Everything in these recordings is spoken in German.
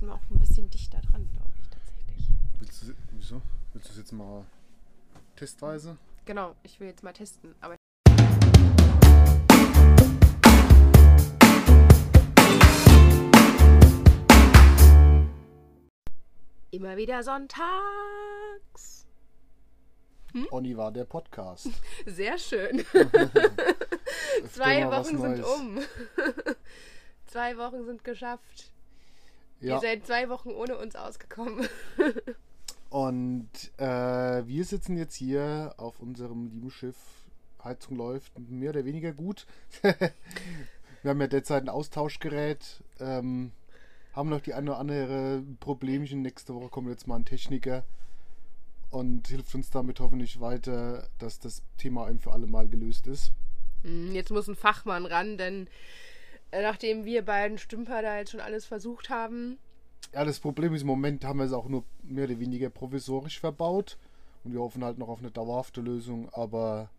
müssen wir auch ein bisschen dichter dran, glaube ich, tatsächlich. Willst du, wieso? Willst du es jetzt mal testweise? Genau, ich will jetzt mal testen. Aber immer wieder sonntags. Onni war der Podcast. Sehr schön. Zwei Wochen sind um. zwei Wochen sind geschafft. Ihr Ja, seid zwei Wochen ohne uns ausgekommen. und äh, wir sitzen jetzt hier auf unserem lieben Schiff. Heizung läuft mehr oder weniger gut. wir haben ja derzeit ein Austauschgerät. Ähm, haben noch die eine oder andere Problemchen. Nächste Woche kommt jetzt mal ein Techniker und hilft uns damit hoffentlich weiter, dass das Thema ein für alle Mal gelöst ist. Hm, Jetzt muss ein Fachmann ran, denn nachdem wir beiden Stümper da jetzt schon alles versucht haben, Ja, das Problem ist, im Moment haben wir es auch nur mehr oder weniger provisorisch verbaut. Und wir hoffen halt noch auf eine dauerhafte Lösung. Aber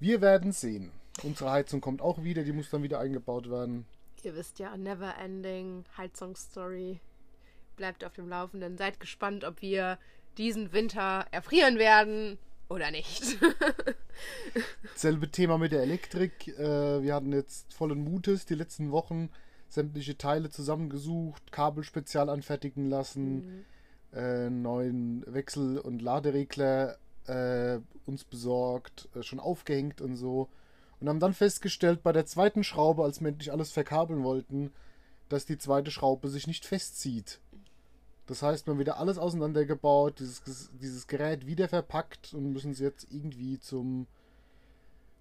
wir werden sehen. Unsere Heizung kommt auch wieder, die muss dann wieder eingebaut werden. ihr wisst ja, never ending Heizungsstory. Bleibt auf dem Laufenden. Seid gespannt, ob wir diesen Winter erfrieren werden oder nicht. Selbe Thema mit der Elektrik. Äh, wir hatten jetzt vollen Mutes die letzten Wochen sämtliche Teile zusammengesucht, Kabel spezial anfertigen lassen, äh, neuen Wechsel- und Laderegler äh, uns besorgt, äh, schon aufgehängt und so. Und haben dann festgestellt, bei der zweiten Schraube, als wir endlich alles verkabeln wollten, dass die zweite Schraube sich nicht festzieht. Das heißt, wir haben wieder alles auseinandergebaut, dieses, dieses Gerät wieder verpackt und müssen es jetzt irgendwie zum,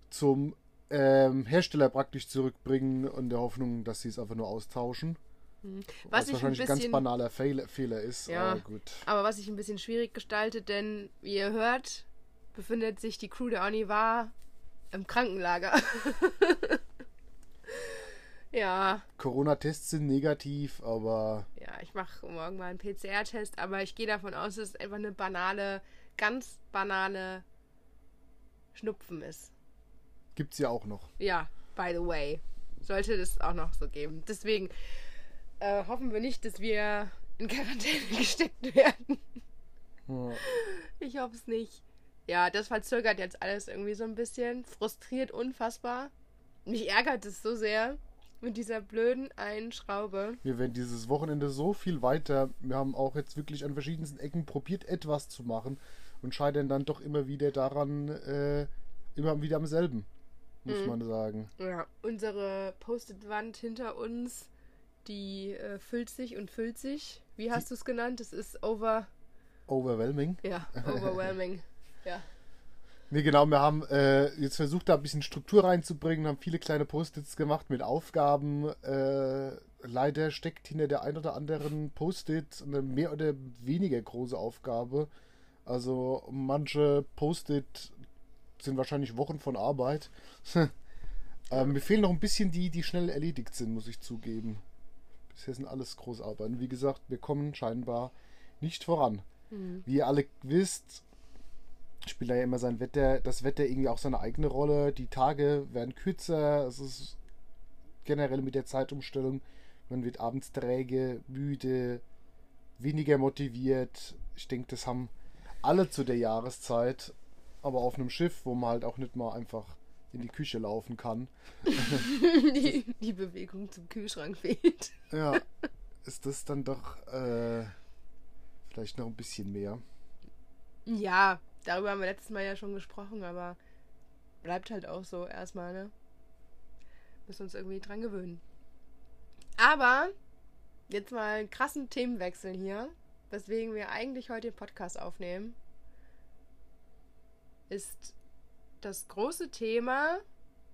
zum ähm, Hersteller praktisch zurückbringen in der Hoffnung, dass sie es einfach nur austauschen. Was ich ein wahrscheinlich ein ganz bisschen. banaler Fehler, Fehler ist. Ja. Aber gut. Aber was sich ein bisschen schwierig gestaltet, denn wie ihr hört, befindet sich die Crew der Onivar im Krankenlager. ja, Corona-Tests sind negativ, aber ja, ich mache morgen mal einen PCR-Test, aber ich gehe davon aus, dass es einfach eine banale, ganz banale Schnupfen ist. gibt's ja auch noch. Ja, by the way. Sollte das auch noch so geben. Deswegen äh, hoffen wir nicht, dass wir in Quarantäne gesteckt werden. Ja. Ich hoffe es nicht. Ja, das verzögert jetzt alles irgendwie so ein bisschen. Frustriert unfassbar. Mich ärgert es so sehr mit dieser blöden einen Schraube. Wir werden dieses Wochenende so viel weiter. Wir haben auch jetzt wirklich an verschiedensten Ecken probiert, etwas zu machen und scheitern dann doch immer wieder daran, äh, immer wieder am selben, muss Mhm. man sagen. Ja, unsere Post-it-Wand hinter uns, die äh, füllt sich und füllt sich. Wie hast du es genannt? Es ist over. Overwhelming. Ja, overwhelming. ja. Nee, genau, wir haben äh, jetzt versucht, da ein bisschen Struktur reinzubringen, haben viele kleine Post-its gemacht mit Aufgaben. Äh, leider steckt hinter der ein oder anderen Post-it eine mehr oder weniger große Aufgabe. Also manche Post-it sind wahrscheinlich Wochen von Arbeit. ähm, mir fehlen noch ein bisschen die, die schnell erledigt sind, muss ich zugeben. Bisher sind alles Großarbeiten. Wie gesagt, wir kommen scheinbar nicht voran. Wie ihr alle wisst, spielt da ja immer sein Wetter, das Wetter irgendwie auch seine eigene Rolle. Die Tage werden kürzer. Es ist generell mit der Zeitumstellung. Man wird abends träge, müde, weniger motiviert. Ich denke, das haben alle zu der Jahreszeit. Aber auf einem Schiff, wo man halt auch nicht mal einfach in die Küche laufen kann. die, die Bewegung zum Kühlschrank fehlt. Ja, ist das dann doch äh, vielleicht noch ein bisschen mehr. Ja, darüber haben wir letztes Mal ja schon gesprochen, aber bleibt halt auch so erstmal, ne? Müssen uns irgendwie dran gewöhnen. Aber jetzt mal einen krassen Themenwechsel hier, weswegen wir eigentlich heute den Podcast aufnehmen, ist das große Thema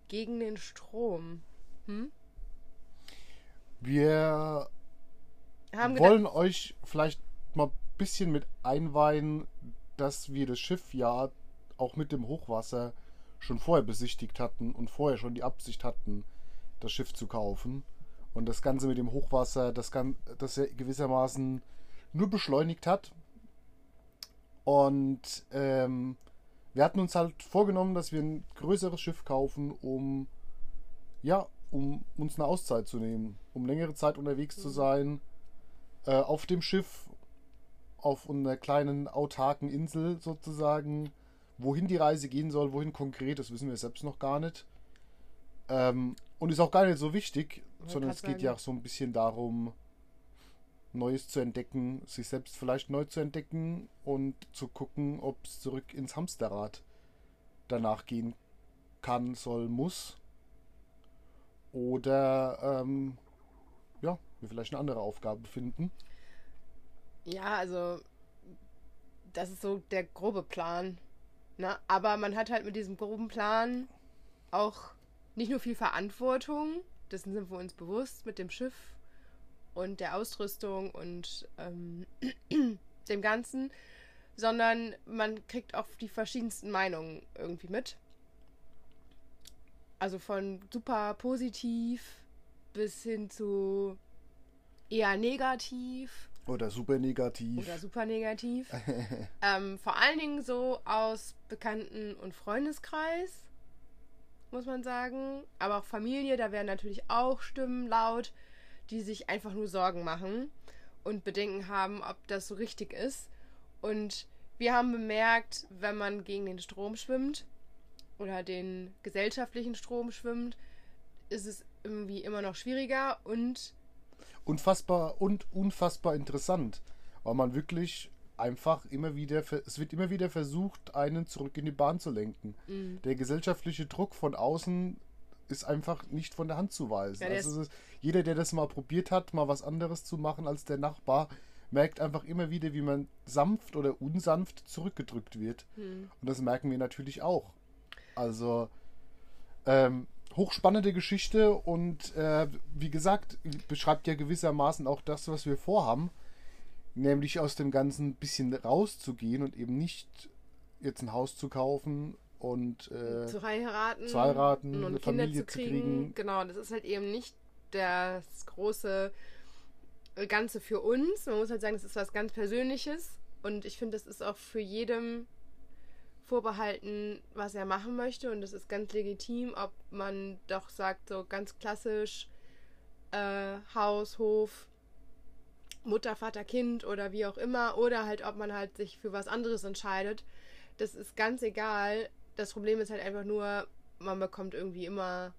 gegen den Strom. Hm? Wir wollen euch vielleicht mal ein bisschen mit einweihen, dass wir das Schiff ja auch mit dem Hochwasser schon vorher besichtigt hatten und vorher schon die Absicht hatten, das Schiff zu kaufen. Und das Ganze mit dem Hochwasser, das, Gan das ja gewissermaßen nur beschleunigt hat. Und ähm, wir hatten uns halt vorgenommen, dass wir ein größeres Schiff kaufen, um ja, um uns eine Auszeit zu nehmen, um längere Zeit unterwegs zu sein, äh, auf dem Schiff, auf einer kleinen autarken Insel sozusagen. Wohin die Reise gehen soll, wohin konkret, das wissen wir selbst noch gar nicht. Ähm, und ist auch gar nicht so wichtig, Wollte sondern es geht ja auch so ein bisschen darum, Neues zu entdecken, sich selbst vielleicht neu zu entdecken und zu gucken, ob es zurück ins Hamsterrad danach gehen kann, soll, muss. Oder ähm, ja, wir vielleicht eine andere Aufgabe finden. Ja, also das ist so der grobe Plan. Ne? Aber man hat halt mit diesem groben Plan auch nicht nur viel Verantwortung, dessen sind wir uns bewusst mit dem Schiff und der Ausrüstung und ähm, dem Ganzen, sondern man kriegt auch die verschiedensten Meinungen irgendwie mit. Also von super positiv bis hin zu eher negativ Oder super negativ. oder super negativ. ähm, vor allen Dingen so aus Bekannten- und Freundeskreis, muss man sagen. Aber auch Familie, da werden natürlich auch Stimmen laut, die sich einfach nur Sorgen machen und Bedenken haben, ob das so richtig ist. Und wir haben bemerkt, wenn man gegen den Strom schwimmt oder den gesellschaftlichen Strom schwimmt, ist es irgendwie immer noch schwieriger und unfassbar und unfassbar interessant, weil man wirklich einfach immer wieder, es wird immer wieder versucht, einen zurück in die Bahn zu lenken. Mhm. Der gesellschaftliche Druck von außen ist einfach nicht von der Hand zu weisen. Ja, der also ist, jeder, der das mal probiert hat, mal was anderes zu machen als der Nachbar, merkt einfach immer wieder, wie man sanft oder unsanft zurückgedrückt wird. hm, Und das merken wir natürlich auch. Also ähm, hochspannende Geschichte und äh, wie gesagt, beschreibt ja gewissermaßen auch das, was wir vorhaben, nämlich aus dem Ganzen ein bisschen rauszugehen und eben nicht jetzt ein Haus zu kaufen und äh, zu heiraten, zu heiraten, und eine Kinder Familie zu zu kriegen. kriegen. Genau, das ist halt eben nicht das große Ganze für uns. Man muss halt sagen, das ist was ganz Persönliches und ich finde, das ist auch für jedem vorbehalten, was er machen möchte und das ist ganz legitim, ob man doch sagt, so ganz klassisch äh, Haus, Hof, Mutter, Vater, Kind oder wie auch immer oder halt, ob man halt sich für was anderes entscheidet. Das ist ganz egal. Das Problem ist halt einfach nur, man bekommt irgendwie immer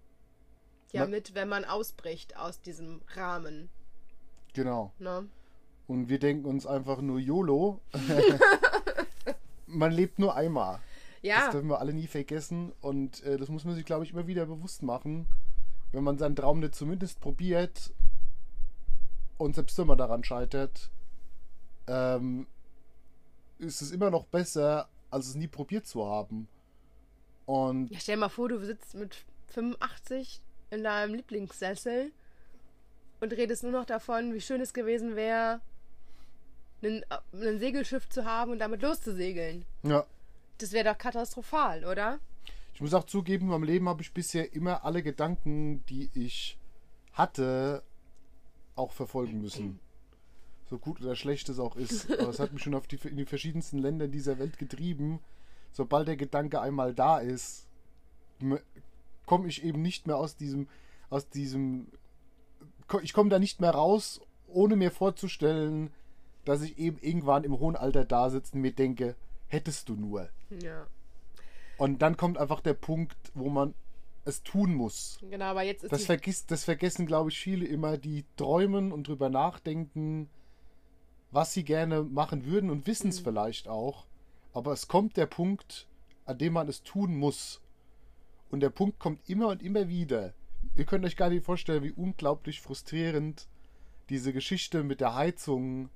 ja Man- mit, wenn man ausbricht aus diesem Rahmen. genau. Ne? Und wir denken uns einfach nur YOLO. man lebt nur einmal. Das Ja, dürfen wir alle nie vergessen und äh, das muss man sich, glaube ich, immer wieder bewusst machen. Wenn man seinen Traum nicht zumindest probiert und selbst wenn man daran scheitert, ähm, ist es immer noch besser, als es nie probiert zu haben. Und ja, stell dir mal vor, du sitzt mit 85 in deinem Lieblingssessel und redest nur noch davon, wie schön es gewesen wäre, ein, ein Segelschiff zu haben und damit loszusegeln. ja, Das wäre doch katastrophal, oder? ich muss auch zugeben, in meinem Leben habe ich bisher immer alle Gedanken, die ich hatte, auch verfolgen müssen. So gut oder schlecht es auch ist. Aber es hat mich schon auf die, in die verschiedensten Länder dieser Welt getrieben. Sobald der Gedanke einmal da ist, komme ich eben nicht mehr aus diesem, aus diesem, ich komme da nicht mehr raus, ohne mir vorzustellen, dass ich eben irgendwann im hohen Alter da sitze und mir denke, hättest du nur. Ja. Und dann kommt einfach der Punkt, wo man es tun muss. Genau, aber jetzt ist Das, vergisst, das vergessen, glaube ich, viele immer, die träumen und drüber nachdenken, was sie gerne machen würden und wissen es vielleicht auch. Aber es kommt der Punkt, an dem man es tun muss. Und der Punkt kommt immer und immer wieder. Ihr könnt euch gar nicht vorstellen, wie unglaublich frustrierend diese Geschichte mit der Heizung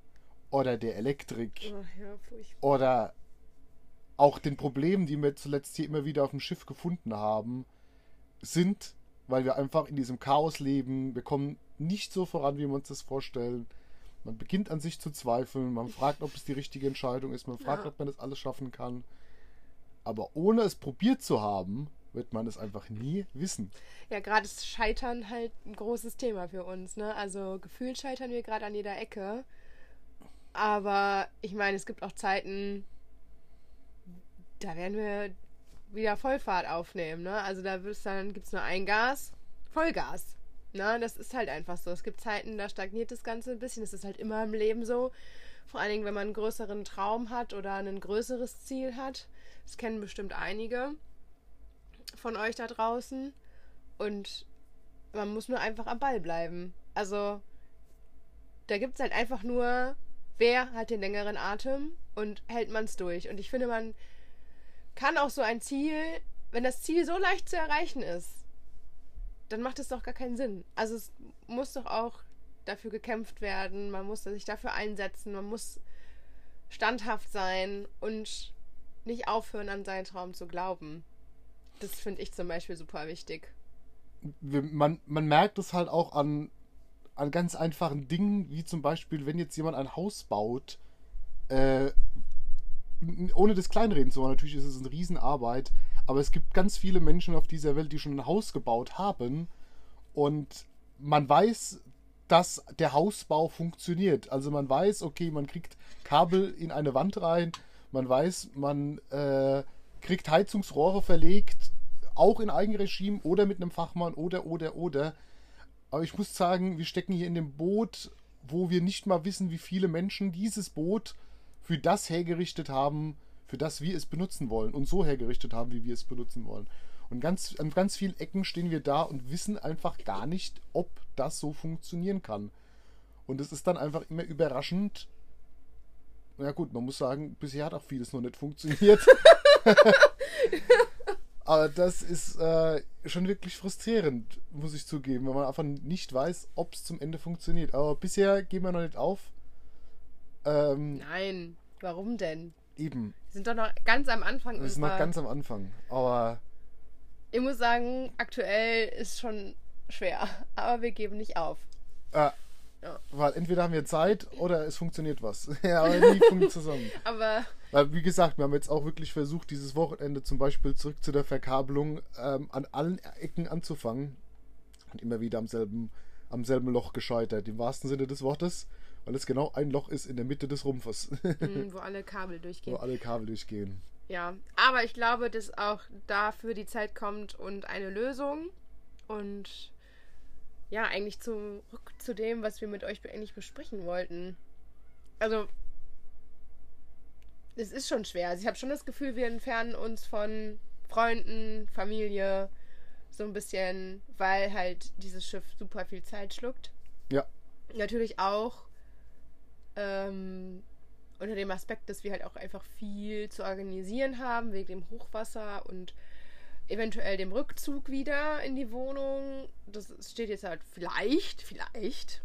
oder der Elektrik Ach ja, oder auch den Problemen, die wir zuletzt hier immer wieder auf dem Schiff gefunden haben, sind, weil wir einfach in diesem Chaos leben. Wir kommen nicht so voran, wie wir uns das vorstellen. Man beginnt an sich zu zweifeln. Man fragt, ob es die richtige Entscheidung ist. Man fragt, Ja. ob man das alles schaffen kann. Aber ohne es probiert zu haben, wird man es einfach nie wissen. Ja, gerade ist Scheitern halt ein großes Thema für uns, ne? Also gefühlt scheitern wir gerade an jeder Ecke. Aber ich meine, es gibt auch Zeiten, da werden wir wieder Vollfahrt aufnehmen, ne? Also da wird's dann, gibt's nur ein Gas, Vollgas. Na, das ist halt einfach so. Es gibt Zeiten, da stagniert das Ganze ein bisschen. Das ist halt immer im Leben so. Vor allen Dingen, wenn man einen größeren Traum hat oder ein größeres Ziel hat. Das kennen bestimmt einige von euch da draußen. Und man muss nur einfach am Ball bleiben. Also, da gibt es halt einfach nur, wer hat den längeren Atem und hält man es durch. Und ich finde, man kann auch so ein Ziel, wenn das Ziel so leicht zu erreichen ist, dann macht es doch gar keinen Sinn. Also es muss doch auch dafür gekämpft werden, man muss sich dafür einsetzen, man muss standhaft sein und nicht aufhören, an seinen Traum zu glauben. Das finde ich zum Beispiel super wichtig. Man, man merkt es halt auch an, an ganz einfachen Dingen, wie zum Beispiel, wenn jetzt jemand ein Haus baut, äh, ohne das kleinreden zu wollen, natürlich ist es eine Riesenarbeit, aber es gibt ganz viele Menschen auf dieser Welt, die schon ein Haus gebaut haben und man weiß, dass der Hausbau funktioniert. Also man weiß, okay, man kriegt Kabel in eine Wand rein, man weiß, man äh, kriegt Heizungsrohre verlegt, auch in Eigenregime oder mit einem Fachmann oder, oder, oder. Aber ich muss sagen, wir stecken hier in dem Boot, wo wir nicht mal wissen, wie viele Menschen dieses Boot für das hergerichtet haben, für das wir es benutzen wollen und so hergerichtet haben, wie wir es benutzen wollen. Und ganz, an ganz vielen Ecken stehen wir da und wissen einfach gar nicht, ob das so funktionieren kann. Und es ist dann einfach immer überraschend. Ja gut, man muss sagen, bisher hat auch vieles noch nicht funktioniert. Aber das ist äh, schon wirklich frustrierend, muss ich zugeben, wenn man einfach nicht weiß, ob es zum Ende funktioniert. Aber bisher gehen wir noch nicht auf. Ähm, Nein, warum denn? Eben. Wir sind doch noch ganz am Anfang. Wir sind noch ganz am Anfang. Aber. Ich muss sagen, aktuell ist schon schwer. Aber wir geben nicht auf. Äh, ja. Weil entweder haben wir Zeit oder es funktioniert was. ja, aber nie funktioniert zusammen. aber. Weil, wie gesagt, wir haben jetzt auch wirklich versucht, dieses Wochenende zum Beispiel zurück zu der Verkabelung ähm, an allen Ecken anzufangen. Und immer wieder am selben, am selben Loch gescheitert, im wahrsten Sinne des Wortes weil es genau ein Loch ist in der Mitte des Rumpfes. Mhm, wo alle Kabel durchgehen. Wo alle Kabel durchgehen. Ja, aber ich glaube, dass auch dafür die Zeit kommt und eine Lösung. Und ja, eigentlich zurück zu dem, was wir mit euch eigentlich besprechen wollten. Also, es ist schon schwer. Also ich habe schon das Gefühl, wir entfernen uns von Freunden, Familie, so ein bisschen, weil halt dieses Schiff super viel Zeit schluckt. Ja. Natürlich auch ähm, unter dem Aspekt, dass wir halt auch einfach viel zu organisieren haben, wegen dem Hochwasser und eventuell dem Rückzug wieder in die Wohnung. Das steht jetzt halt vielleicht, vielleicht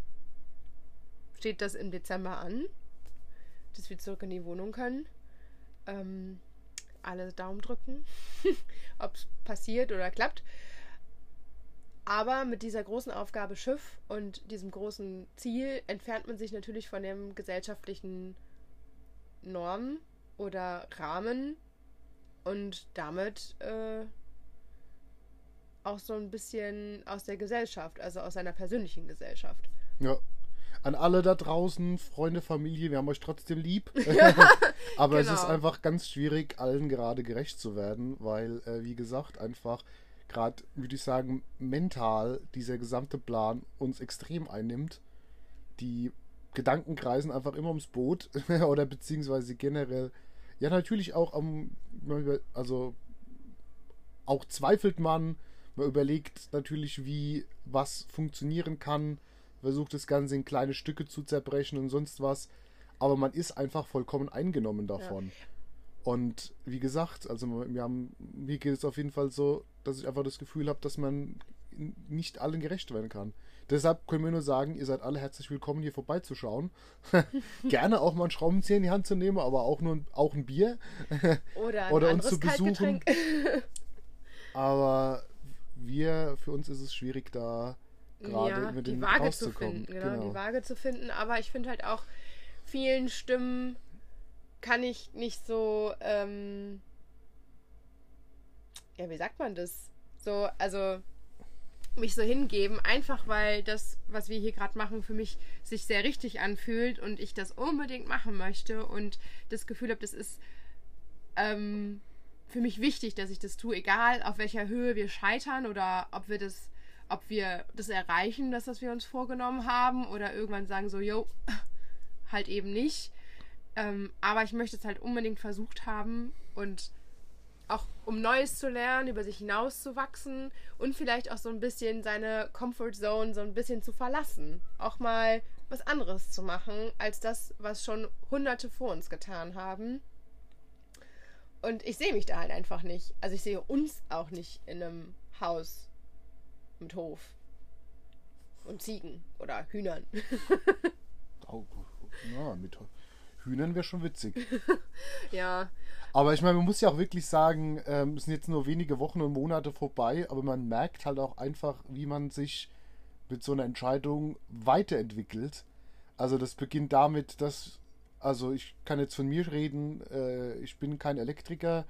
steht das im Dezember an, dass wir zurück in die Wohnung können. Ähm, alle Daumen drücken, ob es passiert oder klappt. Aber mit dieser großen Aufgabe Schiff und diesem großen Ziel entfernt man sich natürlich von dem gesellschaftlichen Normen oder Rahmen und damit äh, auch so ein bisschen aus der Gesellschaft, also aus seiner persönlichen Gesellschaft. Ja. An alle da draußen, Freunde, Familie, wir haben euch trotzdem lieb. Aber genau. es ist einfach ganz schwierig, allen gerade gerecht zu werden, weil, äh, wie gesagt, einfach gerade, würde ich sagen, mental dieser gesamte Plan uns extrem einnimmt. Die Gedanken kreisen einfach immer ums Boot oder beziehungsweise generell. Ja, natürlich auch am, also auch zweifelt man, man überlegt natürlich, wie was funktionieren kann, versucht das Ganze in kleine Stücke zu zerbrechen und sonst was, aber man ist einfach vollkommen eingenommen davon. Ja. Und wie gesagt, also wir haben, mir geht es auf jeden Fall so, dass ich einfach das Gefühl habe, dass man nicht allen gerecht werden kann. Deshalb können wir nur sagen, ihr seid alle herzlich willkommen, hier vorbeizuschauen. Gerne auch mal einen Schraubenzieher in die Hand zu nehmen, aber auch nur auch ein Bier. Oder, ein Oder uns zu besuchen. aber wir, für uns ist es schwierig, da gerade ja, mit die Waage zu finden. Genau, genau, die Waage zu finden. Aber ich finde halt auch vielen Stimmen kann ich nicht so, ähm, ja, wie sagt man das? So, also mich so hingeben, einfach weil das, was wir hier gerade machen, für mich sich sehr richtig anfühlt und ich das unbedingt machen möchte und das Gefühl habe, das ist ähm, für mich wichtig, dass ich das tue, egal auf welcher Höhe wir scheitern oder ob wir das, ob wir das erreichen, das, was wir uns vorgenommen haben, oder irgendwann sagen so, yo, halt eben nicht. Ähm, aber ich möchte es halt unbedingt versucht haben und auch um Neues zu lernen, über sich hinauszuwachsen und vielleicht auch so ein bisschen seine Comfort Zone so ein bisschen zu verlassen. Auch mal was anderes zu machen, als das, was schon Hunderte vor uns getan haben. Und ich sehe mich da halt einfach nicht. Also ich sehe uns auch nicht in einem Haus mit Hof und Ziegen oder Hühnern. Oh, na, mit Hühnern wäre schon witzig. ja. Aber ich meine, man muss ja auch wirklich sagen, ähm, es sind jetzt nur wenige Wochen und Monate vorbei, aber man merkt halt auch einfach, wie man sich mit so einer Entscheidung weiterentwickelt. Also das beginnt damit, dass, also ich kann jetzt von mir reden, äh, ich bin kein Elektriker.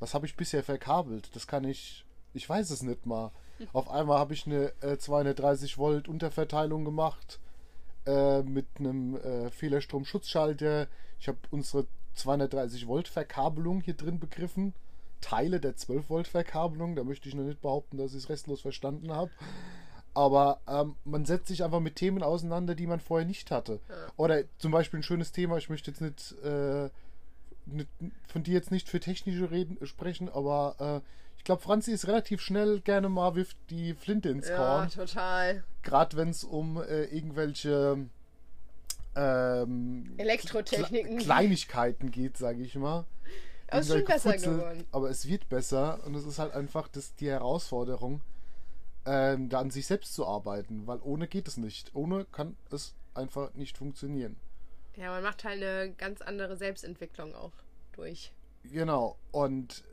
Was habe ich bisher verkabelt? Das kann ich, ich weiß es nicht mal. Auf einmal habe ich eine äh, 230 Volt Unterverteilung gemacht äh, mit einem äh, Fehlerstrom-Schutzschalter. Ich habe unsere 230 Volt Verkabelung hier drin begriffen. Teile der 12 Volt Verkabelung. Da möchte ich noch nicht behaupten, dass ich es restlos verstanden habe. Aber ähm, man setzt sich einfach mit Themen auseinander, die man vorher nicht hatte. Ja. Oder zum Beispiel ein schönes Thema, ich möchte jetzt nicht, äh, nicht von dir jetzt nicht für technische Reden sprechen, aber äh, ich glaube, Franzi ist relativ schnell gerne mal wirft die Flinte ins Korn. Ja, total. Gerade wenn es um äh, irgendwelche ähm, Elektrotechniken. Kleinigkeiten geht, sage ich mal. Aber es ist schon besser geworden. Aber es wird besser und es ist halt einfach das, die Herausforderung, ähm, da an sich selbst zu arbeiten, weil ohne geht es nicht. Ohne kann es einfach nicht funktionieren. Ja, man macht halt eine ganz andere Selbstentwicklung auch durch. Genau. Und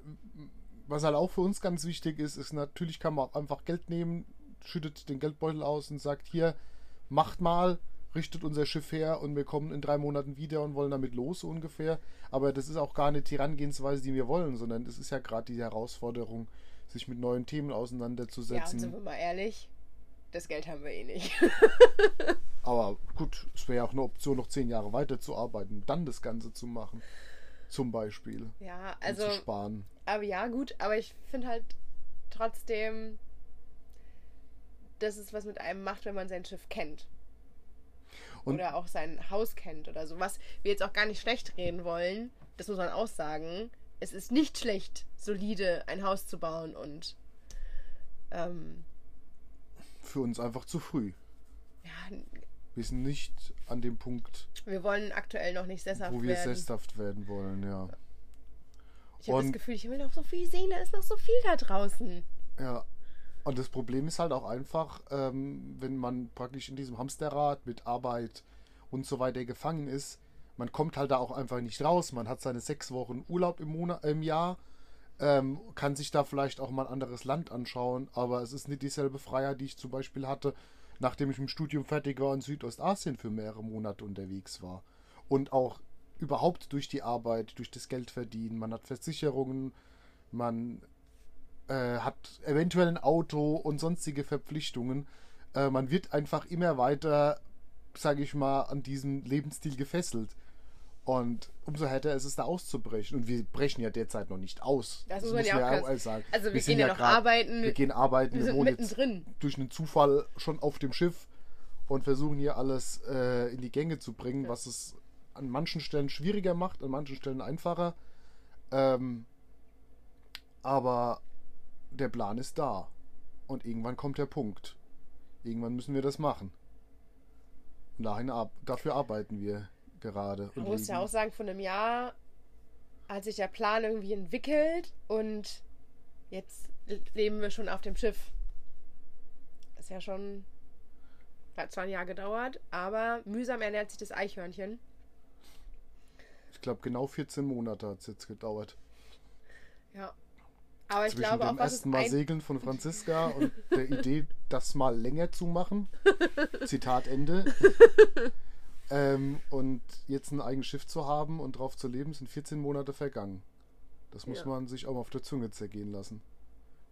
was halt auch für uns ganz wichtig ist, ist natürlich kann man auch einfach Geld nehmen, schüttet den Geldbeutel aus und sagt, hier, macht mal, richtet unser Schiff her und wir kommen in drei Monaten wieder und wollen damit los so ungefähr. Aber das ist auch gar nicht die Herangehensweise, die wir wollen, sondern es ist ja gerade die Herausforderung, sich mit neuen Themen auseinanderzusetzen. Ja, sind wir mal ehrlich, das Geld haben wir eh nicht. aber gut, es wäre ja auch eine Option, noch zehn Jahre weiterzuarbeiten, dann das Ganze zu machen. Zum Beispiel. Ja, also. Um zu sparen. Aber ja, gut, aber ich finde halt trotzdem, dass es was mit einem macht, wenn man sein Schiff kennt. Und oder auch sein Haus kennt oder so. Was wir jetzt auch gar nicht schlecht reden wollen, das muss man auch sagen. Es ist nicht schlecht, solide ein Haus zu bauen und. Ähm, Für uns einfach zu früh. Ja. Wir sind nicht an dem Punkt. Wir wollen aktuell noch nicht sesshaft werden. Wo wir werden. sesshaft werden wollen, ja. Ich habe das Gefühl, ich will noch so viel sehen, da ist noch so viel da draußen. Ja, und das Problem ist halt auch einfach, ähm, wenn man praktisch in diesem Hamsterrad mit Arbeit und so weiter gefangen ist, man kommt halt da auch einfach nicht raus. Man hat seine sechs Wochen Urlaub im, Monat, im Jahr, ähm, kann sich da vielleicht auch mal ein anderes Land anschauen, aber es ist nicht dieselbe Freiheit, die ich zum Beispiel hatte, nachdem ich im Studium fertig war und in Südostasien für mehrere Monate unterwegs war. Und auch überhaupt durch die Arbeit, durch das Geld verdienen. Man hat Versicherungen, man äh, hat eventuell ein Auto und sonstige Verpflichtungen. Äh, man wird einfach immer weiter, sage ich mal, an diesem Lebensstil gefesselt. Und umso härter ist es da auszubrechen. Und wir brechen ja derzeit noch nicht aus. Das, das muss man ja auch, sagen. Also wir, wir gehen ja noch grad, arbeiten. Wir gehen arbeiten. Wir, wir sind mittendrin. durch einen Zufall schon auf dem Schiff und versuchen hier alles äh, in die Gänge zu bringen, ja. was es an manchen Stellen schwieriger macht, an manchen Stellen einfacher. Ähm, aber der Plan ist da. Und irgendwann kommt der Punkt. Irgendwann müssen wir das machen. Und dahin ab, dafür arbeiten wir gerade. Man muss ja auch sagen, von einem Jahr hat sich der Plan irgendwie entwickelt und jetzt leben wir schon auf dem Schiff. Das ist ja schon. Hat zwar ein Jahr gedauert, aber mühsam ernährt sich das Eichhörnchen. Ich glaube, genau 14 Monate hat es jetzt gedauert. Ja, aber ich Zwischen glaube dem auch, ersten Mal Segeln von Franziska und der Idee, das mal länger zu machen. Zitat Ende. Ähm, und jetzt ein eigenes Schiff zu haben und drauf zu leben, sind 14 Monate vergangen. Das muss ja. man sich auch mal auf der Zunge zergehen lassen.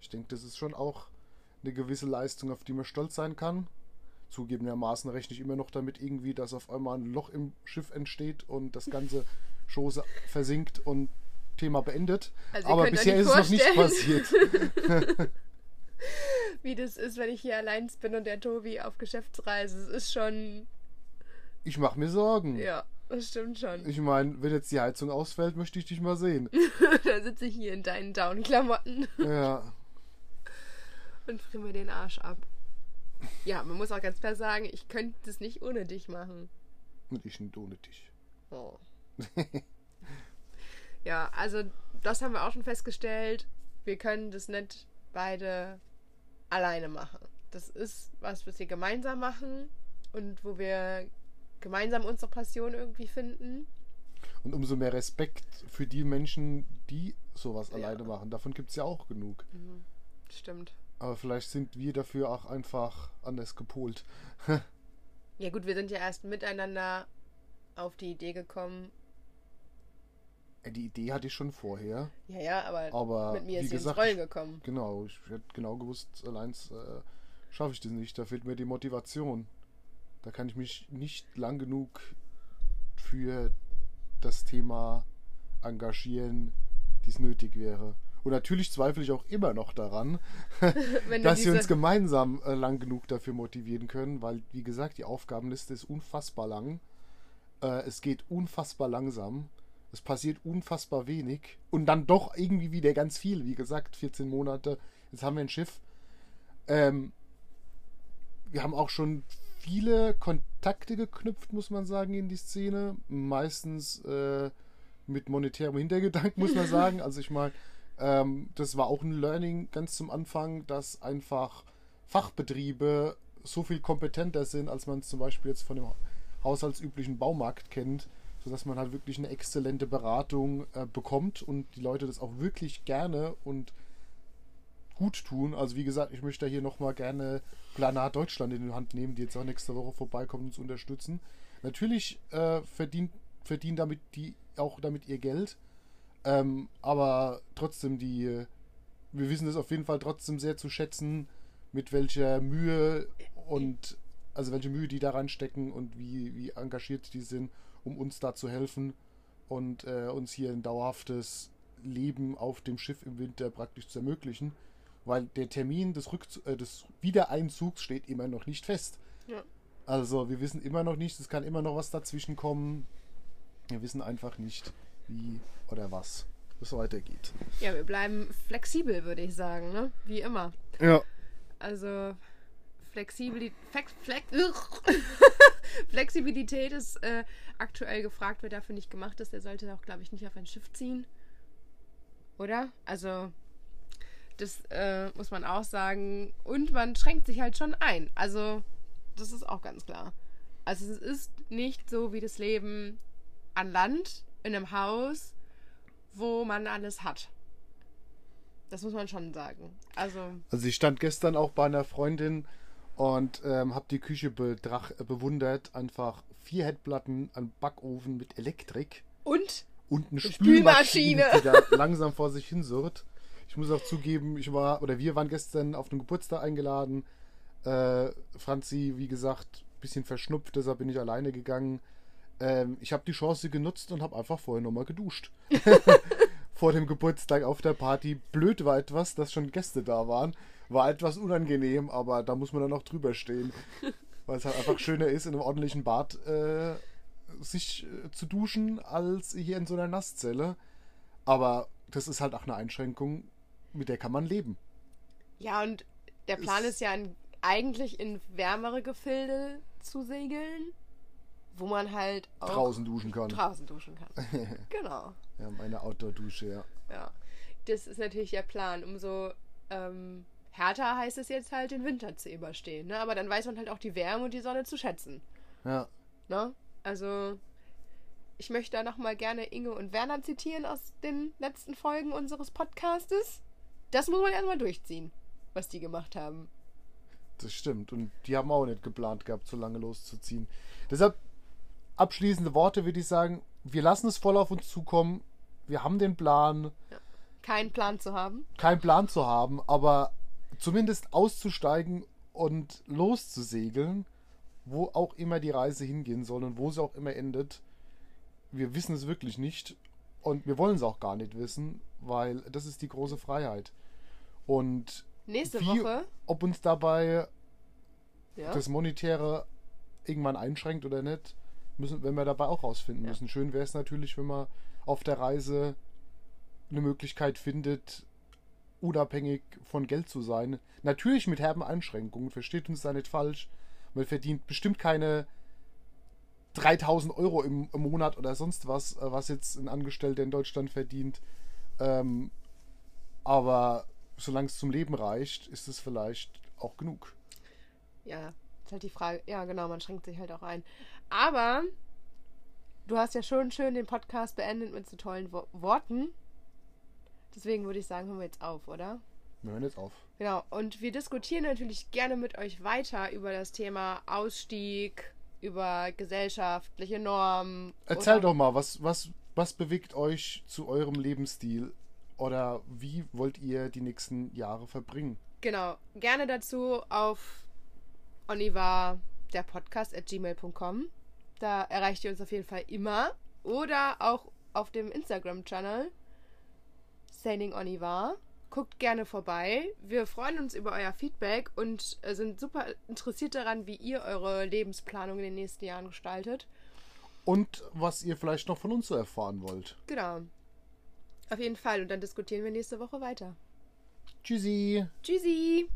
Ich denke, das ist schon auch eine gewisse Leistung, auf die man stolz sein kann. Zugegebenermaßen rechne ich immer noch damit irgendwie, dass auf einmal ein Loch im Schiff entsteht und das ganze Chose versinkt und Thema beendet. Also Aber bisher ist es noch nicht passiert. wie das ist, wenn ich hier allein bin und der Tobi auf Geschäftsreise. Es ist schon. Ich mache mir Sorgen. Ja, das stimmt schon. Ich meine, wenn jetzt die Heizung ausfällt, möchte ich dich mal sehen. da sitze ich hier in deinen Down-Klamotten. Ja. Und friere mir den Arsch ab. Ja, man muss auch ganz klar sagen, ich könnte das nicht ohne dich machen. Und ich nicht ohne dich. Oh. ja, also das haben wir auch schon festgestellt. Wir können das nicht beide alleine machen. Das ist was, was wir gemeinsam machen und wo wir gemeinsam unsere Passion irgendwie finden. Und umso mehr Respekt für die Menschen, die sowas ja. alleine machen. Davon gibt es ja auch genug. Mhm. Stimmt. Aber vielleicht sind wir dafür auch einfach anders gepolt. ja gut, wir sind ja erst miteinander auf die Idee gekommen. Die Idee hatte ich schon vorher. Ja, ja, aber, aber mit mir ist sie gesagt, ins Rollen gekommen. Ich, genau, ich hätte genau gewusst, allein äh, schaffe ich das nicht. Da fehlt mir die Motivation. Da kann ich mich nicht lang genug für das Thema engagieren, die es nötig wäre. Und natürlich zweifle ich auch immer noch daran, dass wir uns gemeinsam äh, lang genug dafür motivieren können, weil, wie gesagt, die Aufgabenliste ist unfassbar lang. Äh, es geht unfassbar langsam. Es passiert unfassbar wenig. Und dann doch irgendwie wieder ganz viel. Wie gesagt, 14 Monate. Jetzt haben wir ein Schiff. Ähm, wir haben auch schon viele Kontakte geknüpft, muss man sagen, in die Szene. Meistens äh, mit monetärem Hintergedanken, muss man sagen. Also ich meine, ähm, das war auch ein Learning ganz zum Anfang, dass einfach Fachbetriebe so viel kompetenter sind, als man es zum Beispiel jetzt von dem haushaltsüblichen Baumarkt kennt, sodass man halt wirklich eine exzellente Beratung äh, bekommt und die Leute das auch wirklich gerne und gut tun. Also wie gesagt, ich möchte hier nochmal gerne Planar Deutschland in die Hand nehmen, die jetzt auch nächste Woche vorbeikommen und uns unterstützen. Natürlich äh, verdient, verdienen damit die auch damit ihr Geld. Ähm, aber trotzdem, die, wir wissen es auf jeden Fall trotzdem sehr zu schätzen, mit welcher Mühe und also welche Mühe die daran stecken und wie, wie engagiert die sind, um uns da zu helfen und äh, uns hier ein dauerhaftes Leben auf dem Schiff im Winter praktisch zu ermöglichen. Weil der Termin des, Rückzu äh, des Wiedereinzugs steht immer noch nicht fest. Ja. Also wir wissen immer noch nicht, es kann immer noch was dazwischen kommen. Wir wissen einfach nicht, wie oder was es weitergeht. Ja, wir bleiben flexibel, würde ich sagen, ne? Wie immer. Ja. Also Flexibilität, Flex, Flexibilität ist äh, aktuell gefragt, wer dafür nicht gemacht ist, der sollte auch, glaube ich, nicht auf ein Schiff ziehen. Oder? Also, das äh, muss man auch sagen. Und man schränkt sich halt schon ein. Also, das ist auch ganz klar. Also, es ist nicht so wie das Leben an Land, in einem Haus, wo man alles hat. Das muss man schon sagen. Also, also ich stand gestern auch bei einer Freundin und ähm, habe die Küche äh, bewundert. Einfach vier Headplatten, ein Backofen mit Elektrik. Und? Und eine Spülmaschine, die da langsam vor sich hin surrt. Ich muss auch zugeben, ich war, oder wir waren gestern auf einen Geburtstag eingeladen. Äh, Franzi, wie gesagt, bisschen verschnupft, deshalb bin ich alleine gegangen. Ähm, ich habe die Chance genutzt und habe einfach vorher nochmal geduscht. Vor dem Geburtstag auf der Party. Blöd war etwas, dass schon Gäste da waren. War etwas unangenehm, aber da muss man dann auch drüber stehen. Weil es halt einfach schöner ist, in einem ordentlichen Bad äh, sich äh, zu duschen, als hier in so einer Nasszelle. Aber das ist halt auch eine Einschränkung, mit der kann man leben. Ja, und der Plan ist, ist ja in, eigentlich in wärmere Gefilde zu segeln wo man halt auch draußen duschen kann. Draußen duschen kann. genau. Ja, meine Outdoor-Dusche, ja. Ja. Das ist natürlich der Plan. Umso ähm, härter heißt es jetzt halt, den Winter zu überstehen. Ne? Aber dann weiß man halt auch die Wärme und die Sonne zu schätzen. Ja. Ne? Also, ich möchte da nochmal gerne Inge und Werner zitieren aus den letzten Folgen unseres Podcastes. Das muss man erstmal durchziehen, was die gemacht haben. Das stimmt. Und die haben auch nicht geplant gehabt, so lange loszuziehen. Deshalb abschließende Worte würde ich sagen, wir lassen es voll auf uns zukommen. Wir haben den Plan. Ja. Keinen Plan zu haben. Keinen Plan zu haben, aber zumindest auszusteigen und loszusegeln, wo auch immer die Reise hingehen soll und wo sie auch immer endet. Wir wissen es wirklich nicht und wir wollen es auch gar nicht wissen, weil das ist die große Freiheit. Und nächste Wie- Woche. Ob uns dabei Ja. das Monetäre irgendwann einschränkt oder nicht, müssen, wenn wir dabei auch rausfinden Ja. müssen. Schön wäre es natürlich, wenn man auf der Reise eine Möglichkeit findet, unabhängig von Geld zu sein. Natürlich mit herben Einschränkungen, versteht uns da nicht falsch. Man verdient bestimmt keine 3000 Euro im, im Monat oder sonst was, äh, was jetzt ein Angestellter in Deutschland verdient. Ähm, aber solange es zum Leben reicht, ist es vielleicht auch genug. Ja, ist halt die Frage. Ja, genau, man schränkt sich halt auch ein. Aber du hast ja schon schön den Podcast beendet mit so tollen Wo Worten. Deswegen würde ich sagen, hören wir jetzt auf, oder? Wir hören jetzt auf. Genau. Und wir diskutieren natürlich gerne mit euch weiter über das Thema Ausstieg, über gesellschaftliche Normen. Erzählt oder- doch mal, was, was, was bewegt euch zu eurem Lebensstil? Oder wie wollt ihr die nächsten Jahre verbringen? Genau. Gerne dazu auf Oniva, der Podcast at gmail.com. Da erreicht ihr uns auf jeden Fall immer. Oder auch auf dem Instagram-Channel Sailing Oniva. Guckt gerne vorbei. Wir freuen uns über euer Feedback und äh, sind super interessiert daran, wie ihr eure Lebensplanung in den nächsten Jahren gestaltet. Und was ihr vielleicht noch von uns so erfahren wollt. Genau. Auf jeden Fall. Und dann diskutieren wir nächste Woche weiter. Tschüssi! Tschüssi!